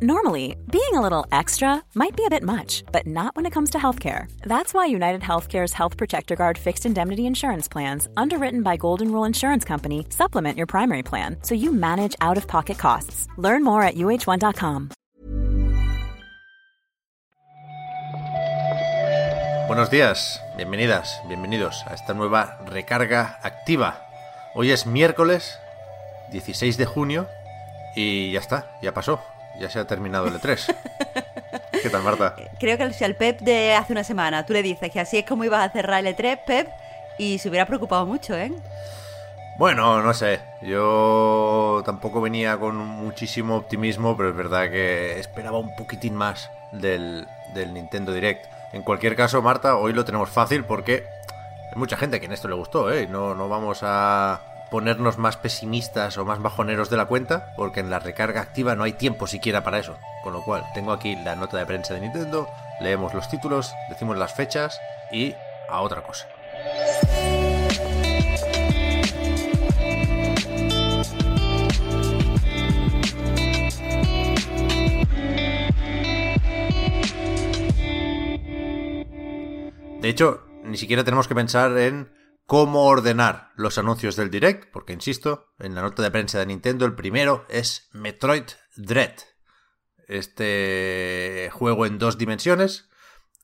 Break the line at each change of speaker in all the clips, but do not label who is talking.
Normally, being a little extra might be a bit much, but not when it comes to healthcare. That's why United Healthcare's Health Protector Guard fixed indemnity insurance plans, underwritten by Golden Rule Insurance Company, supplement your primary plan so you manage out of pocket costs. Learn more at uh1.com.
Buenos días, bienvenidas, bienvenidos a esta nueva recarga activa. Hoy es miércoles 16 de junio y ya está, ya pasó. Ya se ha terminado el E3. ¿Qué tal, Marta?
Creo que si al Pep de hace una semana tú le dices que así es como ibas a cerrar el E3, Pep, y se hubiera preocupado mucho, ¿eh?
Bueno, no sé. Yo tampoco venía con muchísimo optimismo, pero es verdad que esperaba un poquitín más del, del Nintendo Direct. En cualquier caso, Marta, hoy lo tenemos fácil porque hay mucha gente que en esto le gustó, ¿eh? No, no vamos a ponernos más pesimistas o más bajoneros de la cuenta, porque en la recarga activa no hay tiempo siquiera para eso. Con lo cual, tengo aquí la nota de prensa de Nintendo, leemos los títulos, decimos las fechas y a otra cosa. De hecho, ni siquiera tenemos que pensar en cómo ordenar los anuncios del Direct, porque insisto, en la nota de prensa de Nintendo el primero es Metroid Dread, este juego en dos dimensiones,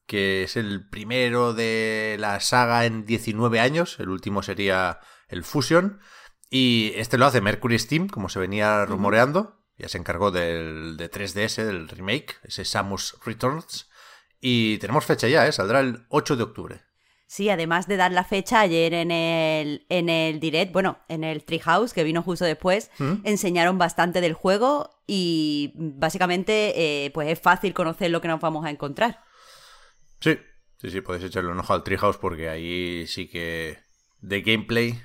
que es el primero de la saga en 19 años, el último sería el Fusion, y este lo hace Mercury Steam, como se venía rumoreando, ya se encargó del de 3DS, del remake, ese Samus Returns, y tenemos fecha ya, ¿eh? saldrá el 8 de octubre.
Sí, además de dar la fecha ayer en el, en el direct, bueno, en el Treehouse, que vino justo después,
¿Mm?
enseñaron bastante del juego y básicamente eh, pues es fácil conocer lo que nos vamos a encontrar.
Sí, sí, sí, podéis echarle un ojo al Treehouse porque ahí sí que de gameplay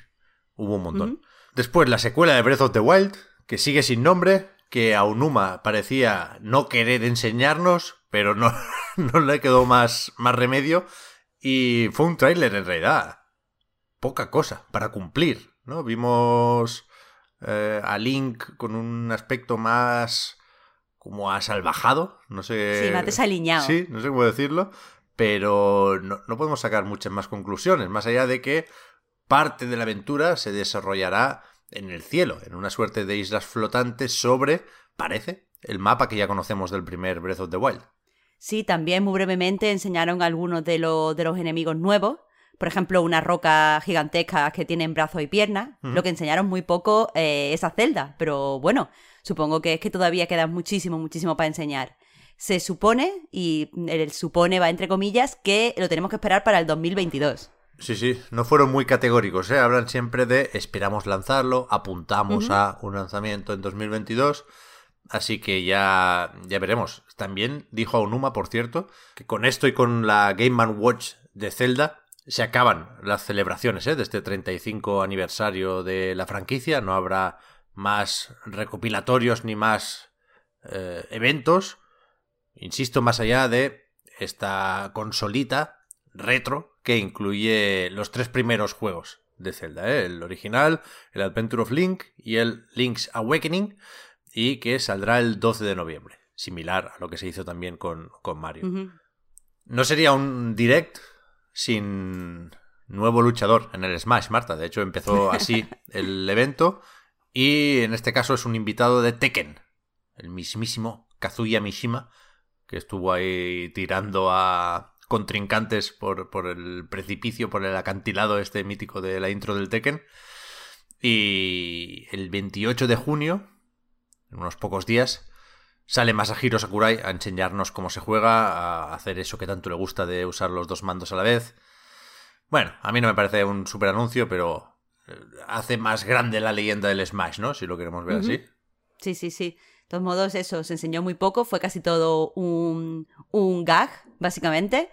hubo un montón. Después la secuela de Breath of the Wild, que sigue sin nombre, que a Unuma parecía no querer enseñarnos, pero no, no le quedó más, más remedio. Y fue un tráiler en realidad. Poca cosa para cumplir, ¿no? Vimos eh, a Link con un aspecto más como asalvajado, no sé...
Sí, más desaliñado.
Sí, no sé cómo decirlo, pero no, no podemos sacar muchas más conclusiones, más allá de que parte de la aventura se desarrollará en el cielo, en una suerte de islas flotantes sobre, parece, el mapa que ya conocemos del primer Breath of the Wild.
Sí, también muy brevemente enseñaron algunos de, los de los enemigos nuevos. Por ejemplo, una roca gigantesca que tienen brazos y piernas. Lo que enseñaron muy poco eh, esa celda. Pero bueno, supongo que es que todavía queda muchísimo, muchísimo para enseñar. Se supone, y el supone va entre comillas, que lo tenemos que esperar para el 2022.
Sí, sí, no fueron muy categóricos, ¿eh? Hablan siempre de esperamos lanzarlo, apuntamos a un lanzamiento en 2022. Así que ya, ya veremos. También dijo a Onuma, por cierto, que con esto y con la Game Man Watch de Zelda se acaban las celebraciones ¿eh? de este 35 aniversario de la franquicia. No habrá más recopilatorios ni más eh, eventos. Insisto, más allá de esta consolita retro que incluye los tres primeros juegos de Zelda. ¿eh? El original, el Adventure of Link y el Link's Awakening y que saldrá el 12 de noviembre, similar a lo que se hizo también con, con Mario. No sería un direct sin nuevo luchador en el Smash, Marta. De hecho, empezó así el evento y en este caso es un invitado de Tekken, el mismísimo Kazuya Mishima, que estuvo ahí tirando a contrincantes por, por el precipicio, por el acantilado este mítico de la intro del Tekken. Y el 28 de junio, en unos pocos días, sale Masahiro Sakurai a enseñarnos cómo se juega, a hacer eso que tanto le gusta de usar los dos mandos a la vez. Bueno, a mí no me parece un super anuncio, pero eh, hace más grande la leyenda del Smash, ¿no? Si lo queremos ver así.
Sí, sí, sí. De todos modos, eso, se enseñó muy poco, fue casi todo un, un gag, básicamente.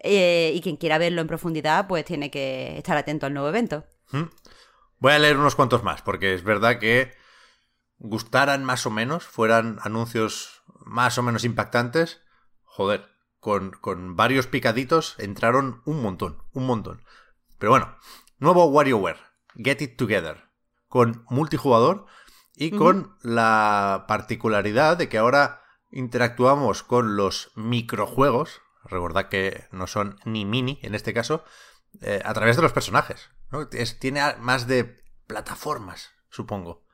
Eh, y quien quiera verlo en profundidad, pues tiene que estar atento al nuevo evento.
¿Mm? Voy a leer unos cuantos más, porque es verdad que gustaran más o menos, fueran anuncios más o menos impactantes, joder, con, con varios picaditos entraron un montón, un montón. Pero bueno, nuevo WarioWare, Get It Together, con multijugador y con la particularidad de que ahora interactuamos con los microjuegos, recordad que no son ni mini en este caso, eh, a través de los personajes. ¿no? tiene más de plataformas, supongo.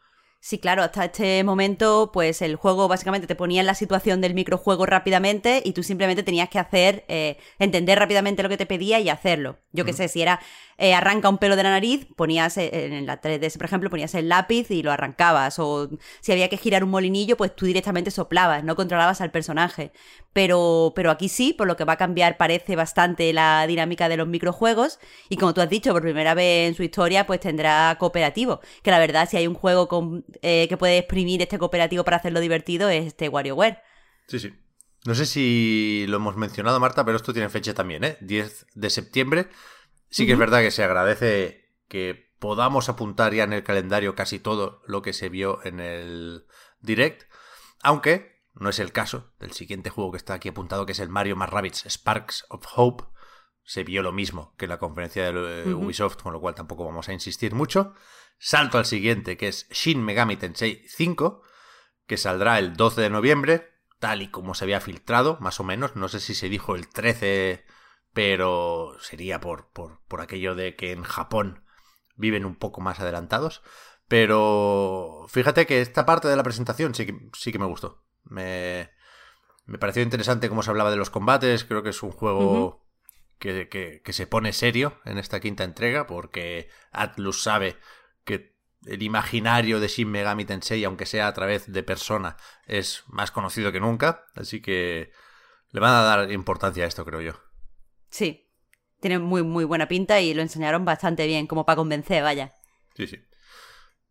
Sí, claro, hasta este momento, pues el juego básicamente te ponía en la situación del microjuego rápidamente y tú simplemente tenías que hacer, eh, entender rápidamente lo que te pedía y hacerlo. Yo qué sé, si era eh, arranca un pelo de la nariz, ponías eh, en la 3DS, por ejemplo, ponías el lápiz y lo arrancabas. O si había que girar un molinillo, pues tú directamente soplabas, no controlabas al personaje. Pero, pero aquí sí, por lo que va a cambiar parece bastante la dinámica de los microjuegos. Y como tú has dicho, por primera vez en su historia, pues tendrá cooperativo. Que la verdad, si hay un juego con, eh, que puede exprimir este cooperativo para hacerlo divertido, es este WarioWare.
Sí, sí. No sé si lo hemos mencionado, Marta, pero esto tiene fecha también, ¿eh? 10 de septiembre. Sí que es verdad que se agradece que podamos apuntar ya en el calendario casi todo lo que se vio en el direct, aunque no es el caso del siguiente juego que está aquí apuntado, que es el Mario más Rabbids Sparks of Hope. Se vio lo mismo que en la conferencia de Ubisoft, con lo cual tampoco vamos a insistir mucho. Salto al siguiente, que es Shin Megami Tensei 5, que saldrá el 12 de noviembre, tal y como se había filtrado, más o menos. No sé si se dijo el 13 pero sería por, por, aquello de que en Japón viven un poco más adelantados. Pero fíjate que esta parte de la presentación sí que, sí que me gustó. Me, me pareció interesante cómo se hablaba de los combates. Creo que es un juego que, que, se pone serio en esta quinta entrega porque Atlus sabe que el imaginario de Shin Megami Tensei, aunque sea a través de persona, es más conocido que nunca. Así que le van a dar importancia a esto, creo yo.
Sí, tiene muy, muy buena pinta y lo enseñaron bastante bien, como para convencer, vaya.
Sí, sí.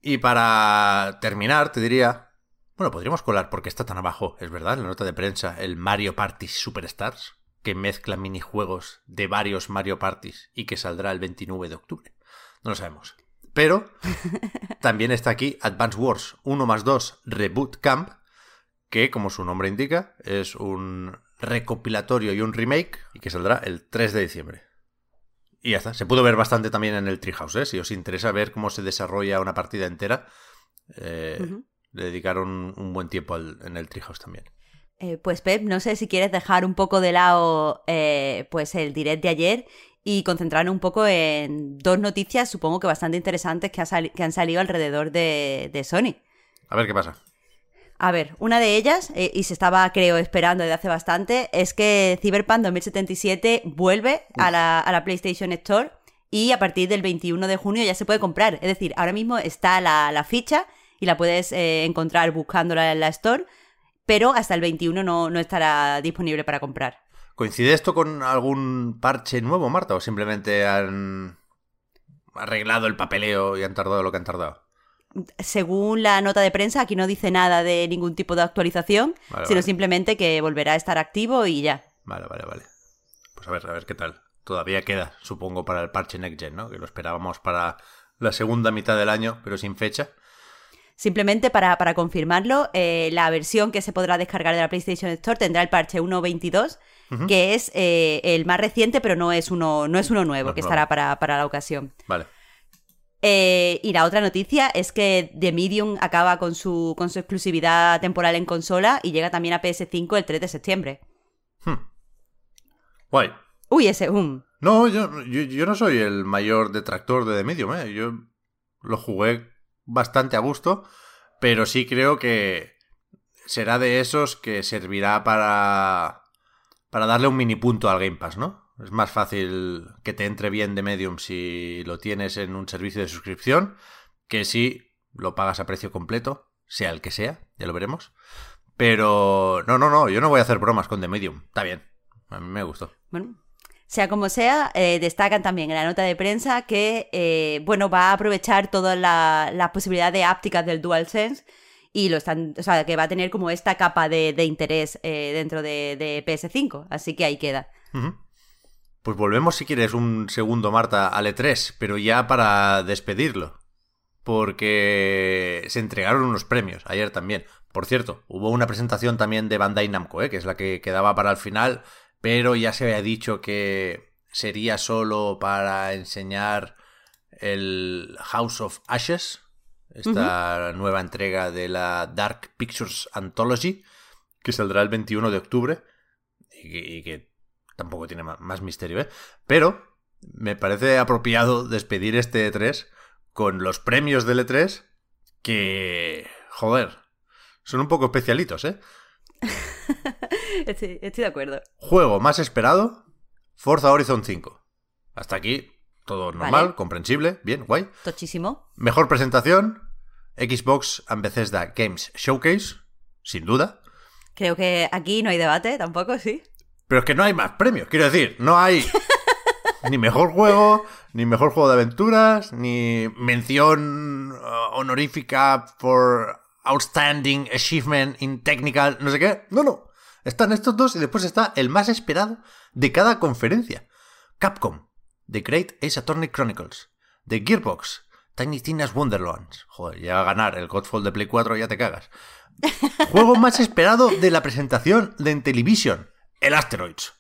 Y para terminar, te diría, bueno, podríamos colar porque está tan abajo, es verdad, la nota de prensa, el Mario Party Superstars, que mezcla minijuegos de varios Mario Parties y que saldrá el 29 de octubre. No lo sabemos. Pero también está aquí Advance Wars 1 más 2 Reboot Camp, que como su nombre indica, es un recopilatorio y un remake y que saldrá el 3 de diciembre. Y ya está. Se pudo ver bastante también en el Treehouse, ¿eh? Si os interesa ver cómo se desarrolla una partida entera, eh, le dedicaron un buen tiempo en el Treehouse también.
Eh, pues Pep, no sé si quieres dejar un poco de lado eh, pues el direct de ayer y concentrarnos un poco en dos noticias, supongo que bastante interesantes que, que han salido alrededor de, de Sony.
A ver qué pasa.
A ver, una de ellas, eh, y se estaba, creo, esperando desde hace bastante, es que Cyberpunk 2077 vuelve a la, PlayStation Store y a partir del 21 de junio ya se puede comprar. Es decir, ahora mismo está la, ficha y la puedes eh, encontrar buscándola en la Store, pero hasta el 21 no, no estará disponible para comprar.
¿Coincide esto con algún parche nuevo, Marta? ¿O simplemente han arreglado el papeleo y han tardado lo que han tardado?
según la nota de prensa, aquí no dice nada de ningún tipo de actualización, sino simplemente que volverá a estar activo y ya.
Vale, vale, vale. Pues a ver, a ver qué tal. Todavía queda, supongo, para el parche Next Gen, ¿no? Que lo esperábamos para la segunda mitad del año, pero sin fecha.
Simplemente para, confirmarlo, eh, la versión que se podrá descargar de la PlayStation Store tendrá el parche 1.22, que es eh, el más reciente, pero no es uno, no es uno nuevo, que estará para, para la ocasión.
Vale.
Eh, y la otra noticia es que The Medium acaba con su, con su exclusividad temporal en consola y llega también a PS5 el 3 de septiembre.
Hmm. Guay.
Uy, ese um.
No, yo, yo, no soy el mayor detractor de The Medium, ¿eh? Yo lo jugué bastante a gusto, pero sí creo que será de esos que servirá para, para darle un mini punto al Game Pass, ¿no? Es más fácil que te entre bien de Medium si lo tienes en un servicio de suscripción que si lo pagas a precio completo, sea el que sea, ya lo veremos. Pero no, no, no, yo no voy a hacer bromas con The Medium. Está bien, a mí me gustó.
Bueno, sea como sea, eh, destacan también en la nota de prensa que, eh, bueno, va a aprovechar todas las la posibilidades ápticas del DualSense y lo están, o sea, que va a tener como esta capa de, interés eh, dentro de, PS5. Así que ahí queda.
Pues volvemos, si quieres, un segundo, Marta, al E3, pero ya para despedirlo. Porque se entregaron unos premios ayer también. Por cierto, hubo una presentación también de Bandai Namco, ¿eh? que es la que quedaba para el final, pero ya se había dicho que sería solo para enseñar el House of Ashes, esta nueva entrega de la Dark Pictures Anthology, que saldrá el 21 de octubre y que, tampoco tiene más misterio, ¿eh? Pero me parece apropiado despedir este E3 con los premios del E3 que, joder, son un poco especialitos, ¿eh?
estoy, de acuerdo.
Juego más esperado, Forza Horizon 5. Hasta aquí, todo normal, comprensible, bien, guay.
Tochísimo.
Mejor presentación, Xbox and Bethesda Games Showcase, sin duda.
Creo que aquí no hay debate tampoco, sí.
Pero es que no hay más premios, quiero decir, no hay ni mejor juego, ni mejor juego de aventuras, ni mención uh, honorífica for outstanding achievement in technical, no sé qué. No, no. Están estos dos y después está el más esperado de cada conferencia. Capcom, The Great Ace Attorney Chronicles, The Gearbox, Tiny Tina's Wonderlands. Joder, ya va a ganar el Godfall de Play 4, ya te cagas. Juego más esperado de la presentación de Intellivision, el Asteroids.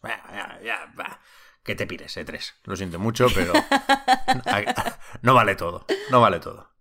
Que te pires, E3. Lo siento mucho, pero no vale todo. No vale todo.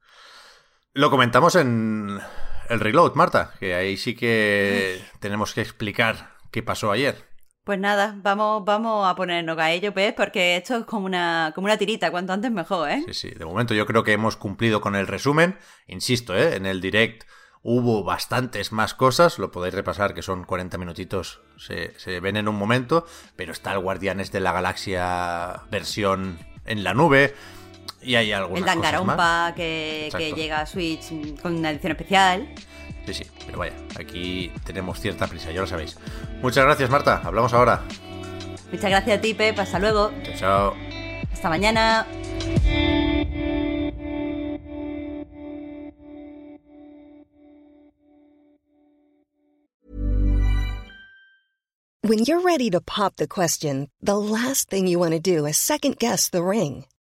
Lo comentamos en el reload, Marta, que ahí sí que tenemos que explicar qué pasó ayer.
Pues nada, vamos, vamos a ponernos a ello, ¿ves? Porque esto es como una, como una tirita, cuanto antes mejor, ¿eh?
Sí, sí, de momento yo creo que hemos cumplido con el resumen. Insisto, ¿eh? En el direct hubo bastantes más cosas, lo podéis repasar que son 40 minutitos, se, se ven en un momento, pero está el Guardianes de la Galaxia versión en la nube y hay algunas
El Dangarompa que, que, llega a Switch con una edición especial.
Sí, sí, pero vaya, aquí tenemos cierta prisa, ya lo sabéis. Muchas gracias, Marta. Hablamos ahora.
Muchas gracias a ti, Pep. Hasta luego.
Chao, chao.
Hasta mañana.
When you're ready to pop the question, the last thing you want to do is second guess the ring.